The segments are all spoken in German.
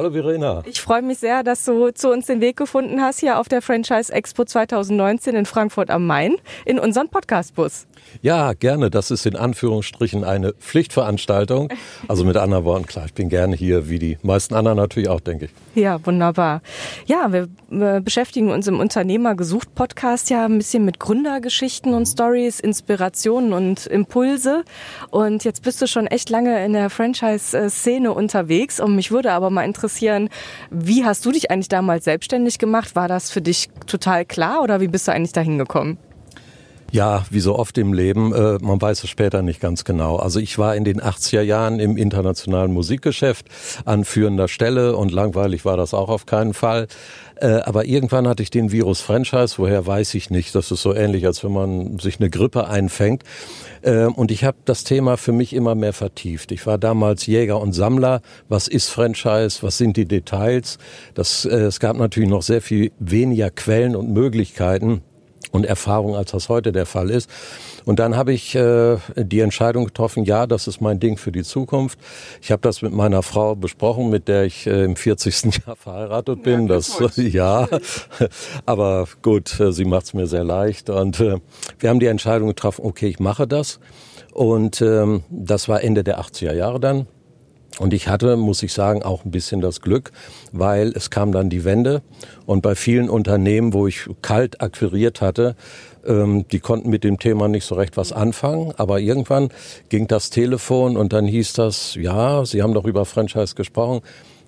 Hallo Verena. Ich freue mich sehr, dass du zu uns den Weg gefunden hast hier auf der Franchise Expo 2019 in Frankfurt am Main in unseren Podcastbus. Ja, gerne. Das ist in Anführungsstrichen eine Pflichtveranstaltung. Also mit anderen Worten, klar, ich bin gerne hier, wie die meisten anderen natürlich auch, denke ich. Ja, wunderbar. Ja, wir beschäftigen uns im Unternehmer gesucht Podcast ja ein bisschen mit Gründergeschichten und Stories, Inspirationen und Impulse. Und jetzt bist du schon echt lange in der Franchise-Szene unterwegs. Und mich würde aber mal interessieren, wie hast du dich eigentlich damals selbstständig gemacht? War das für dich total klar oder wie bist du eigentlich dahin gekommen? Ja, wie so oft im Leben, äh, man weiß es später nicht ganz genau. Also ich war in den 80er Jahren im internationalen Musikgeschäft an führender Stelle und langweilig war das auch auf keinen Fall. Äh, aber irgendwann hatte ich den Virus Franchise, woher weiß ich nicht. Das ist so ähnlich, als wenn man sich eine Grippe einfängt. Äh, und ich habe das Thema für mich immer mehr vertieft. Ich war damals Jäger und Sammler. Was ist Franchise? Was sind die Details? Das, äh, es gab natürlich noch sehr viel weniger Quellen und Möglichkeiten und Erfahrung, als das heute der Fall ist. Und dann habe ich äh, die Entscheidung getroffen, ja, das ist mein Ding für die Zukunft. Ich habe das mit meiner Frau besprochen, mit der ich äh, im 40. Jahr verheiratet bin. Ja, das ja, aber gut, äh, sie macht es mir sehr leicht. Und äh, wir haben die Entscheidung getroffen, okay, ich mache das. Und ähm, das war Ende der 80er Jahre dann. Und ich hatte, muss ich sagen, auch ein bisschen das Glück, weil es kam dann die Wende und bei vielen Unternehmen, wo ich kalt akquiriert hatte, ähm, die konnten mit dem Thema nicht so recht was anfangen. Aber irgendwann ging das Telefon und dann hieß das, ja, Sie haben doch über Franchise gesprochen.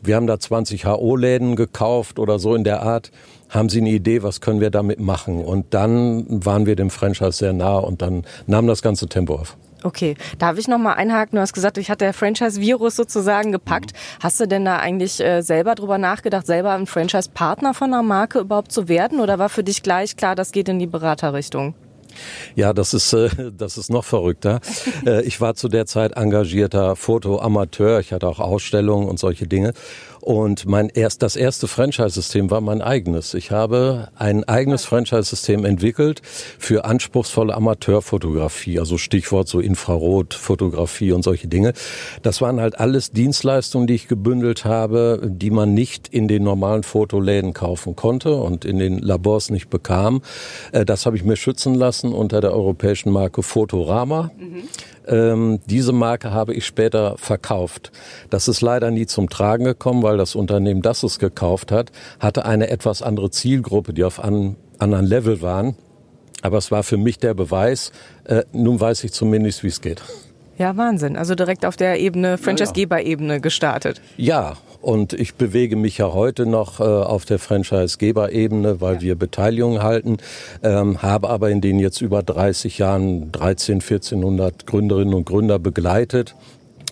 Wir haben da 20 HO-Läden gekauft oder so in der Art. Haben Sie eine Idee, was können wir damit machen? Und dann waren wir dem Franchise sehr nah und dann nahm das ganze Tempo auf. Okay, darf ich noch mal einhaken? Du hast gesagt, ich hatte der Franchise-Virus sozusagen gepackt. Mhm. Hast du denn da eigentlich äh, selber drüber nachgedacht, selber ein Franchise-Partner von einer Marke überhaupt zu werden? Oder war für dich gleich klar, das geht in die Beraterrichtung? Ja, das ist, äh, das ist noch verrückter. Äh, ich war zu der Zeit engagierter Fotoamateur. Ich hatte auch Ausstellungen und solche Dinge. Und mein erst, das erste Franchise-System war mein eigenes. Ich habe ein eigenes Franchise-System entwickelt für anspruchsvolle Amateurfotografie, also Stichwort so Infrarotfotografie und solche Dinge. Das waren halt alles Dienstleistungen, die ich gebündelt habe, die man nicht in den normalen Fotoläden kaufen konnte und in den Labors nicht bekam. Äh, das habe ich mir schützen lassen unter der europäischen Marke Fotorama. Mhm. Ähm, diese Marke habe ich später verkauft. Das ist leider nie zum Tragen gekommen, weil das Unternehmen, das es gekauft hat, hatte eine etwas andere Zielgruppe, die auf einem anderen Level waren. Aber es war für mich der Beweis, äh, nun weiß ich zumindest, wie es geht. Ja, Wahnsinn. Also direkt auf der Ebene, Franchise-Geber-Ebene gestartet. Ja, und ich bewege mich ja heute noch äh, auf der Franchise-Geber-Ebene, weil ja. wir Beteiligung halten, ähm, habe aber in den jetzt über 30 Jahren 13, 1400 Gründerinnen und Gründer begleitet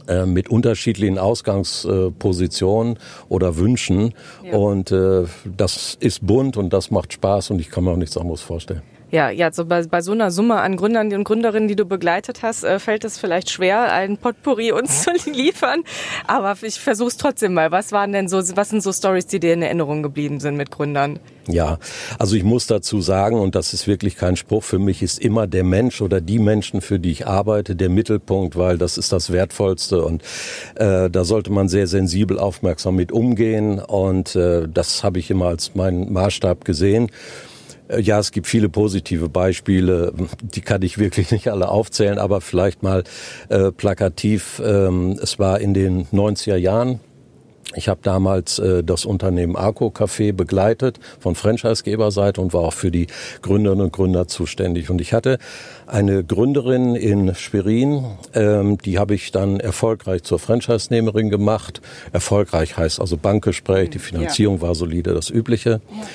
äh, mit unterschiedlichen Ausgangspositionen oder Wünschen. Ja. Und äh, das ist bunt und das macht Spaß und ich kann mir auch nichts anderes vorstellen. Ja, ja, so bei, bei so einer Summe an Gründern und Gründerinnen, die du begleitet hast, äh, fällt es vielleicht schwer, ein Potpourri uns zu liefern. Aber ich versuche es trotzdem mal. Was waren denn so, was sind so Stories, die dir in Erinnerung geblieben sind mit Gründern? Ja, also ich muss dazu sagen, und das ist wirklich kein Spruch, für mich ist immer der Mensch oder die Menschen, für die ich arbeite, der Mittelpunkt, weil das ist das Wertvollste und äh, da sollte man sehr sensibel aufmerksam mit umgehen und äh, das habe ich immer als meinen Maßstab gesehen. Äh, ja, es gibt viele positive Beispiele, die kann ich wirklich nicht alle aufzählen, aber vielleicht mal äh, plakativ. Ähm, es war in den 90er Jahren. Ich habe damals äh, das Unternehmen Arco Café begleitet von Franchisegeberseite und war auch für die Gründerinnen und Gründer zuständig. Und ich hatte eine Gründerin in Schwerin, ähm, die habe ich dann erfolgreich zur Franchise-Nehmerin gemacht. Erfolgreich heißt also Bankgespräch, die Finanzierung ja. war solide, das Übliche. Ja.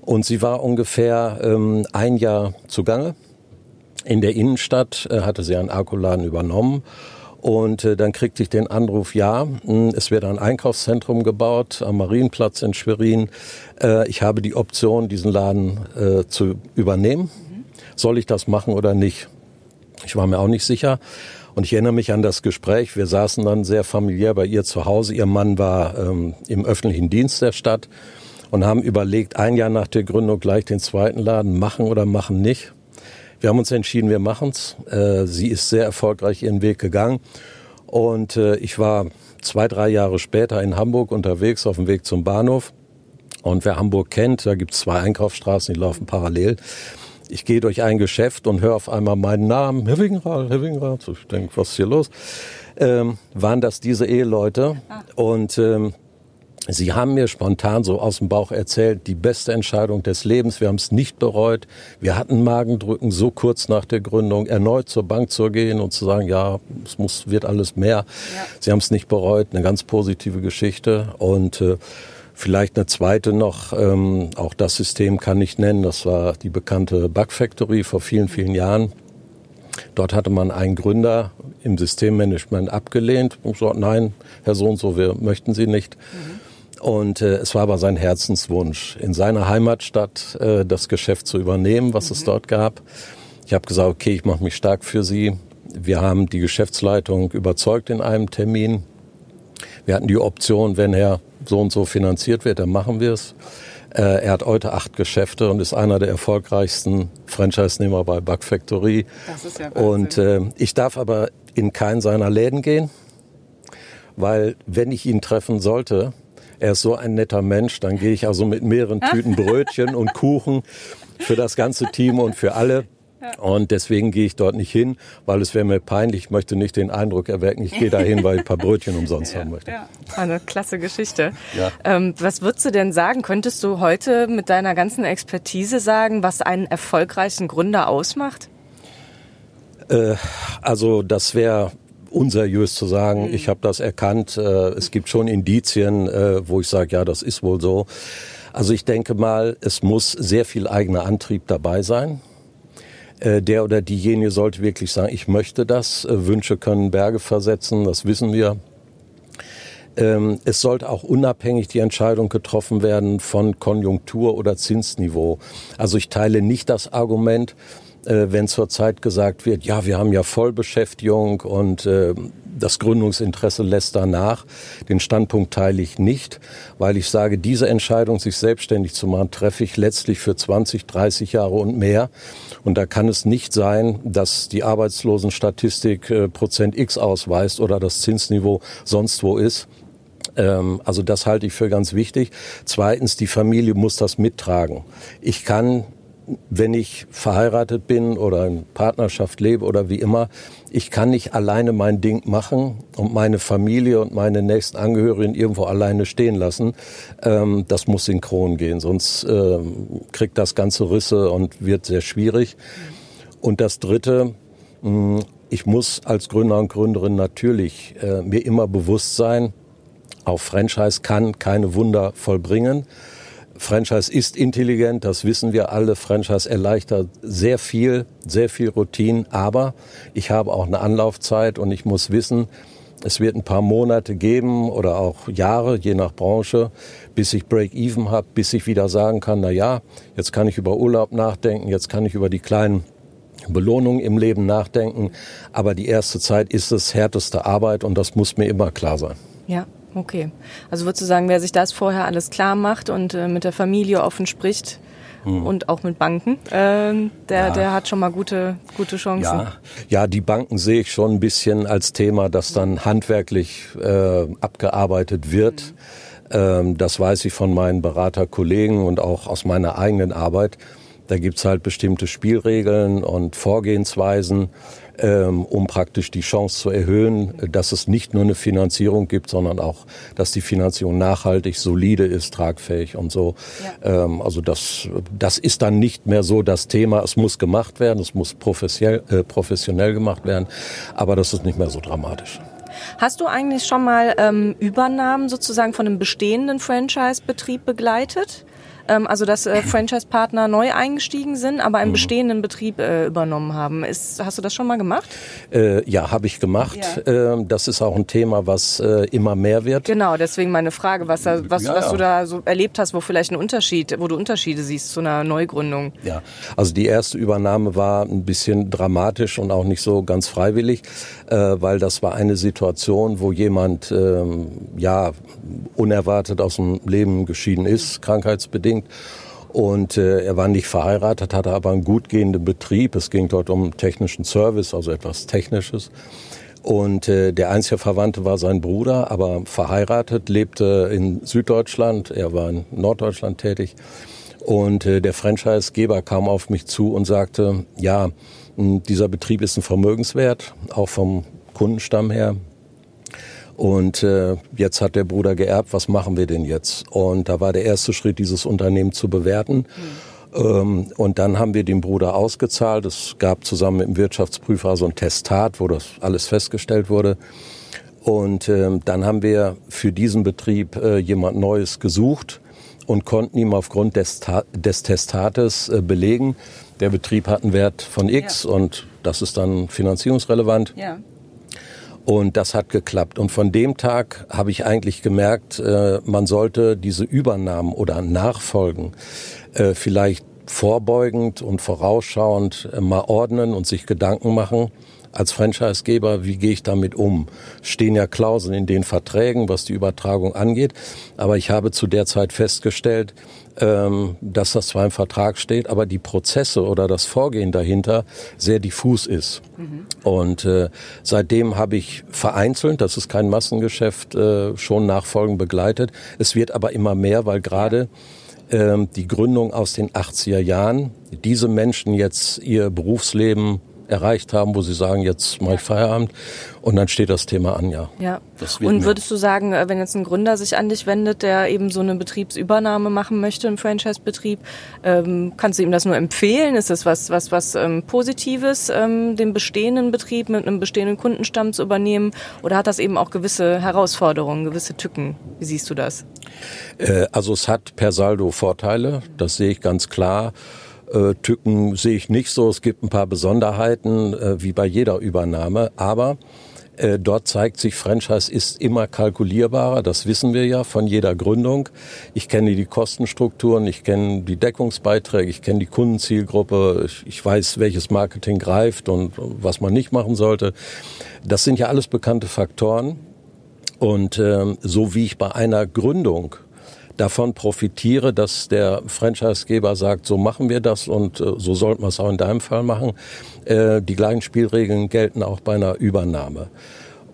Und sie war ungefähr ähm, ein Jahr zugange. In der Innenstadt äh, hatte sie einen Akkuladen übernommen. Und äh, dann kriegte ich den Anruf, ja, hm, es wird ein Einkaufszentrum gebaut am Marienplatz in Schwerin. Äh, ich habe die Option, diesen Laden äh, zu übernehmen. Soll ich das machen oder nicht? Ich war mir auch nicht sicher. Und ich erinnere mich an das Gespräch. Wir saßen dann sehr familiär bei ihr zu Hause. Ihr Mann war ähm, im öffentlichen Dienst der Stadt und haben überlegt, ein Jahr nach der Gründung gleich den zweiten Laden machen oder machen nicht. Wir haben uns entschieden, wir machen's. Äh, sie ist sehr erfolgreich ihren Weg gegangen. Und äh, ich war zwei, drei Jahre später in Hamburg unterwegs auf dem Weg zum Bahnhof. Und wer Hamburg kennt, da gibt's zwei Einkaufsstraßen, die laufen parallel. Ich gehe durch ein Geschäft und höre auf einmal meinen Namen, Herr Wingenrath, Herr Wingenrath. Ich denke, was ist hier los? Ähm, waren das diese Eheleute? Ah. Und ähm, Sie haben mir spontan so aus dem Bauch erzählt, die beste Entscheidung des Lebens. Wir haben es nicht bereut. Wir hatten Magendrücken so kurz nach der Gründung, erneut zur Bank zu gehen und zu sagen, ja, es muss, wird alles mehr. Ja. Sie haben es nicht bereut. Eine ganz positive Geschichte. Und äh, vielleicht eine zweite noch, ähm, auch das System kann ich nennen. Das war die bekannte Bug Factory vor vielen, vielen Jahren. Dort hatte man einen Gründer im Systemmanagement abgelehnt und gesagt, nein, Herr So und so, wir möchten Sie nicht. Mhm. Und äh, es war aber sein Herzenswunsch, in seiner Heimatstadt äh, das Geschäft zu übernehmen, was mhm. es dort gab. Ich habe gesagt, okay, ich mache mich stark für Sie. Wir haben die Geschäftsleitung überzeugt in einem Termin. Wir hatten die Option, wenn er so und so finanziert wird, dann machen wir es. Äh, er hat heute acht Geschäfte und ist einer der erfolgreichsten Franchise-Nehmer bei Bug Factory. Das ist ja und äh, ich darf aber in keinen seiner Läden gehen, weil wenn ich ihn treffen sollte, er ist so ein netter Mensch, dann gehe ich also mit mehreren Tüten Brötchen und Kuchen für das ganze Team und für alle. Und deswegen gehe ich dort nicht hin, weil es wäre mir peinlich. Ich möchte nicht den Eindruck erwecken, ich gehe dahin, weil ich ein paar Brötchen umsonst ja, haben möchte. Ja. Eine klasse Geschichte. Ja. Ähm, was würdest du denn sagen? Könntest du heute mit deiner ganzen Expertise sagen, was einen erfolgreichen Gründer ausmacht? Äh, also das wäre unseriös zu sagen, mhm. ich habe das erkannt. Äh, es gibt schon Indizien, äh, wo ich sage, ja, das ist wohl so. Also ich denke mal, es muss sehr viel eigener Antrieb dabei sein. Äh, der oder diejenige sollte wirklich sagen, ich möchte das. Wünsche können Berge versetzen, das wissen wir. Ähm, es sollte auch unabhängig die Entscheidung getroffen werden von Konjunktur oder Zinsniveau. Also ich teile nicht das Argument, äh, wenn zurzeit gesagt wird, ja, wir haben ja Vollbeschäftigung und äh, das Gründungsinteresse lässt danach. Den Standpunkt teile ich nicht, weil ich sage, diese Entscheidung, sich selbstständig zu machen, treffe ich letztlich für 20, 30 Jahre und mehr. Und da kann es nicht sein, dass die Arbeitslosenstatistik äh, Prozent X ausweist oder das Zinsniveau sonst wo ist. Ähm, also das halte ich für ganz wichtig. Zweitens, die Familie muss das mittragen. Ich kann wenn ich verheiratet bin oder in Partnerschaft lebe oder wie immer, ich kann nicht alleine mein Ding machen und meine Familie und meine nächsten Angehörigen irgendwo alleine stehen lassen. Ähm, das muss synchron gehen, sonst ähm, kriegt das ganze Risse und wird sehr schwierig. Und das Dritte, mh, hm, ich muss als Gründer und Gründerin natürlich äh, mir immer bewusst sein, auch Franchise kann keine Wunder vollbringen. Franchise ist intelligent, das wissen wir alle. Franchise erleichtert sehr viel, sehr viel Routine. Aber ich habe auch eine Anlaufzeit und ich muss wissen, es wird ein paar Monate geben oder auch Jahre, je nach Branche, bis ich Break-Even habe, bis ich wieder sagen kann, na ja, jetzt kann ich über Urlaub nachdenken, jetzt kann ich über die kleinen Belohnungen im Leben nachdenken. Aber die erste Zeit ist es härteste Arbeit und das muss mir immer klar sein. Ja, Okay. Also würdest du sagen, wer sich das vorher alles klar macht und äh, mit der Familie offen spricht hm. und auch mit Banken, äh, der, ja. der hat schon mal gute, gute Chancen. Ja. ja, die Banken sehe ich schon ein bisschen als Thema, das dann handwerklich äh, abgearbeitet wird. Mhm. Ähm, das weiß ich von meinen Beraterkollegen und auch aus meiner eigenen Arbeit. Da gibt's halt bestimmte Spielregeln und Vorgehensweisen ähm, um praktisch die Chance zu erhöhen, dass es nicht nur eine Finanzierung gibt, sondern auch, dass die Finanzierung nachhaltig, solide ist, tragfähig und so. Ja. Ähm, also das, das ist dann nicht mehr so das Thema. Es muss gemacht werden, es muss professionell, äh, professionell gemacht werden, aber das ist nicht mehr so dramatisch. Hast du eigentlich schon mal ähm, Übernahmen sozusagen von einem bestehenden Franchise-Betrieb begleitet? Ähm, also dass äh, Franchise-Partner neu eingestiegen sind, aber einen mhm. bestehenden Betrieb äh, übernommen haben. Ist, hast du das schon mal gemacht? Äh, ja, habe ich gemacht. Ja. Ähm, das ist auch ein Thema, was äh, immer mehr wird. Genau, deswegen meine Frage, was, da, was, ja, was ja. du da so erlebt hast, wo vielleicht ein Unterschied, wo du Unterschiede siehst zu einer Neugründung. Ja, also die erste Übernahme war ein bisschen dramatisch und auch nicht so ganz freiwillig, weil das war eine Situation, wo jemand ähm, ja unerwartet aus dem Leben geschieden ist, krankheitsbedingt. Und äh, er war nicht verheiratet, hatte aber einen gut gehenden Betrieb. Es ging dort um technischen Service, also etwas Technisches. Und äh, der einzige Verwandte war sein Bruder, aber verheiratet, lebte in Süddeutschland. Er war in Norddeutschland tätig. Und äh, der Franchisegeber kam auf mich zu und sagte, ja, dieser Betrieb ist ein Vermögenswert, auch vom Kundenstamm her. Und äh, jetzt hat der Bruder geerbt, was machen wir denn jetzt? Und da war der erste Schritt, dieses Unternehmen zu bewerten. Mhm. Ähm, und dann haben wir den Bruder ausgezahlt. Es gab zusammen mit dem Wirtschaftsprüfer so ein Testat, wo das alles festgestellt wurde. Und äh, dann haben wir für diesen Betrieb äh, jemand Neues gesucht und konnten ihm aufgrund des, des Testates äh, belegen, der Betrieb hat einen Wert von X ja. und das ist dann finanzierungsrelevant. Ja. Und das hat geklappt. Und von dem Tag habe ich eigentlich gemerkt, äh, man sollte diese Übernahmen oder Nachfolgen äh, vielleicht vorbeugend und vorausschauend mal ordnen und sich Gedanken machen. Als Franchisegeber, wie gehe ich damit um? Stehen ja Klauseln in den Verträgen, was die Übertragung angeht. Aber ich habe zu der Zeit festgestellt, ähm, dass das zwar im Vertrag steht, aber die Prozesse oder das Vorgehen dahinter sehr diffus ist. Mhm. Und äh, seitdem habe ich vereinzelt, das ist kein Massengeschäft, äh, schon Nachfolgen begleitet. Es wird aber immer mehr, weil gerade äh, die Gründung aus den 80er Jahren, diese Menschen jetzt ihr Berufsleben erreicht haben, wo sie sagen, jetzt mache ich Feierabend und dann steht das Thema an, ja. Ja. Und würdest du sagen, äh, wenn jetzt ein Gründer sich an dich wendet, der eben so eine Betriebsübernahme machen möchte, im Franchise-Betrieb, ähm, kannst du ihm das nur empfehlen? Ist das was, was, was ähm, Positives, ähm, den bestehenden Betrieb mit einem bestehenden Kundenstamm zu übernehmen? Oder hat das eben auch gewisse Herausforderungen, gewisse Tücken? Wie siehst du das? Äh, also es hat per Saldo Vorteile, das sehe ich ganz klar. Äh, Tücken sehe ich nicht so. Es gibt ein paar Besonderheiten, äh, wie bei jeder Übernahme. Aber dort zeigt sich, Franchise ist immer kalkulierbarer. Das wissen wir ja von jeder Gründung. Ich kenne die Kostenstrukturen, ich kenne die Deckungsbeiträge, ich kenne die Kundenzielgruppe. Ich weiß, welches Marketing greift und was man nicht machen sollte. Das sind ja alles bekannte Faktoren. Und ähm, so wie ich bei einer Gründung davon profitiere, dass der Franchisegeber sagt, so machen wir das und äh, so sollten wir es auch in deinem Fall machen. Äh, die gleichen Spielregeln gelten auch bei einer Übernahme.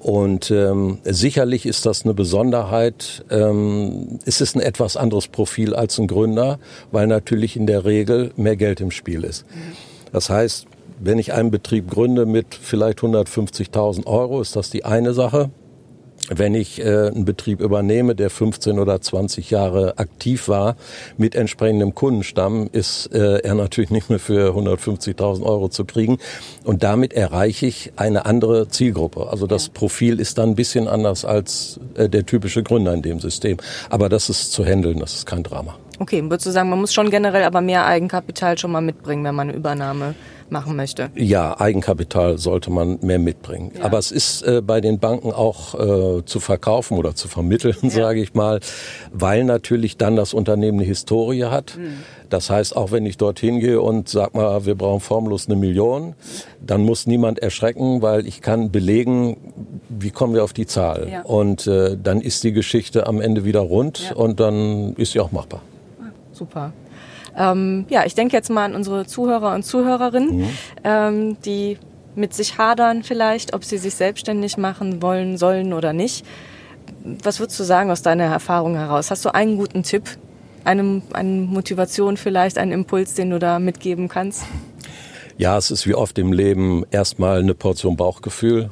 Und ähm, sicherlich ist das eine Besonderheit. Ähm, es ist ein etwas anderes Profil als ein Gründer, weil natürlich in der Regel mehr Geld im Spiel ist. Das heißt, wenn ich einen Betrieb gründe mit vielleicht 150.000 Euro, ist das die eine Sache wenn ich äh, einen Betrieb übernehme, der 15 oder 20 Jahre aktiv war, mit entsprechendem Kundenstamm, ist äh, er natürlich nicht mehr für 150.000 Euro zu kriegen. Und damit erreiche ich eine andere Zielgruppe. Also das Profil ist dann ein bisschen anders als äh, der typische Gründer in dem System. Aber das ist zu handeln, das ist kein Drama. Okay, würdest du sagen, man muss schon generell aber mehr Eigenkapital schon mal mitbringen, wenn man eine Übernahme machen möchte. Ja, Eigenkapital sollte man mehr mitbringen. Ja. Aber es ist äh, bei den Banken auch äh, zu verkaufen oder zu vermitteln, ja. sage ich mal, weil natürlich dann das Unternehmen eine Historie hat. Mhm. Das heißt, auch wenn ich dorthin gehe und sag mal, wir brauchen formlos eine Million, dann muss niemand erschrecken, weil ich kann belegen, wie kommen wir auf die Zahl. Ja. Und äh, dann ist die Geschichte am Ende wieder rund und dann ist sie auch machbar. Super. Ähm, ja, ich denke jetzt mal an unsere Zuhörer und Zuhörerinnen, mhm. ähm, die mit sich hadern vielleicht, ob sie sich selbstständig machen wollen, sollen oder nicht. Was würdest du sagen aus deiner Erfahrung heraus? Hast du einen guten Tipp, eine, eine Motivation vielleicht, einen Impuls, den du da mitgeben kannst? Ja, es ist wie oft im Leben erstmal eine Portion Bauchgefühl.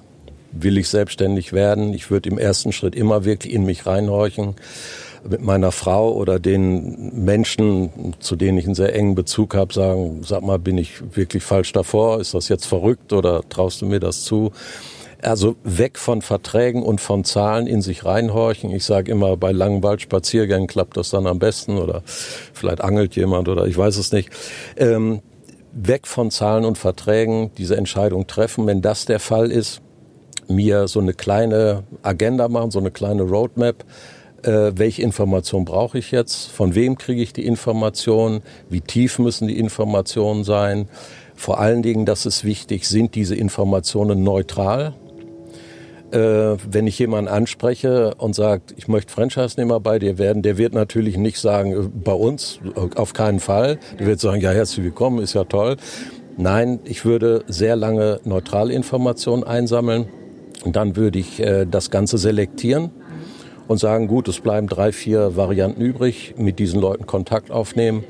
Will ich selbstständig werden? Ich würde im ersten Schritt immer wirklich in mich reinhorchen mit meiner Frau oder den Menschen, zu denen ich einen sehr engen Bezug habe, sagen, sag mal, bin ich wirklich falsch davor? Ist das jetzt verrückt oder traust du mir das zu? Also weg von Verträgen und von Zahlen in sich reinhorchen. Ich sage immer, bei langen Waldspaziergängen klappt das dann am besten oder vielleicht angelt jemand oder ich weiß es nicht. Ähm, weg von Zahlen und Verträgen diese Entscheidung treffen. Wenn das der Fall ist, mir so eine kleine Agenda machen, so eine kleine Roadmap. Äh, welche Information brauche ich jetzt? Von wem kriege ich die Informationen? Wie tief müssen die Informationen sein? Vor allen Dingen, das ist wichtig, sind diese Informationen neutral? Äh, wenn ich jemanden anspreche und sagt, ich möchte Franchise-Nehmer bei dir werden, der wird natürlich nicht sagen, äh, bei uns äh, auf keinen Fall. Der wird sagen, ja, herzlich willkommen, ist ja toll. Nein, ich würde sehr lange neutrale Informationen einsammeln und dann würde ich das Ganze selektieren und sagen, gut, es bleiben drei, vier Varianten übrig, mit diesen Leuten Kontakt aufnehmen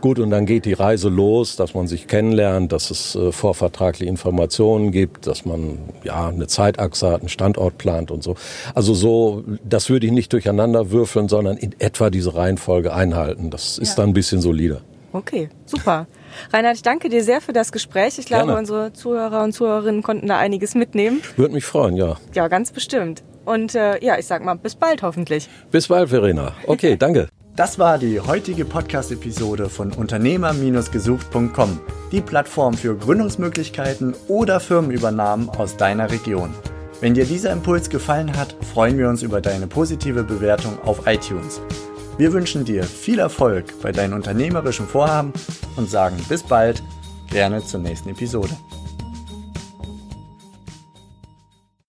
Gut, und dann geht die Reise los, dass man sich kennenlernt, dass es äh, vorvertragliche Informationen gibt, dass man ja eine Zeitachse hat, einen Standort plant und so. Also so, das würde ich nicht durcheinander würfeln, sondern in etwa diese Reihenfolge einhalten. Das ist ja. dann ein bisschen solider. Okay, super. Reinhard, ich danke dir sehr für das Gespräch. Ich glaube, Gerne. unsere Zuhörer und Zuhörerinnen konnten da einiges mitnehmen. Würde mich freuen, ja. Ja, ganz bestimmt. Und äh, ja, ich sag mal, bis bald hoffentlich. Bis bald, Verena. Okay, danke. Das war die heutige Podcast-Episode von Unternehmer-gesucht.com, die Plattform für Gründungsmöglichkeiten oder Firmenübernahmen aus deiner Region. Wenn dir dieser Impuls gefallen hat, freuen wir uns über deine positive Bewertung auf iTunes. Wir wünschen dir viel Erfolg bei deinen unternehmerischen Vorhaben und sagen bis bald, gerne zur nächsten Episode.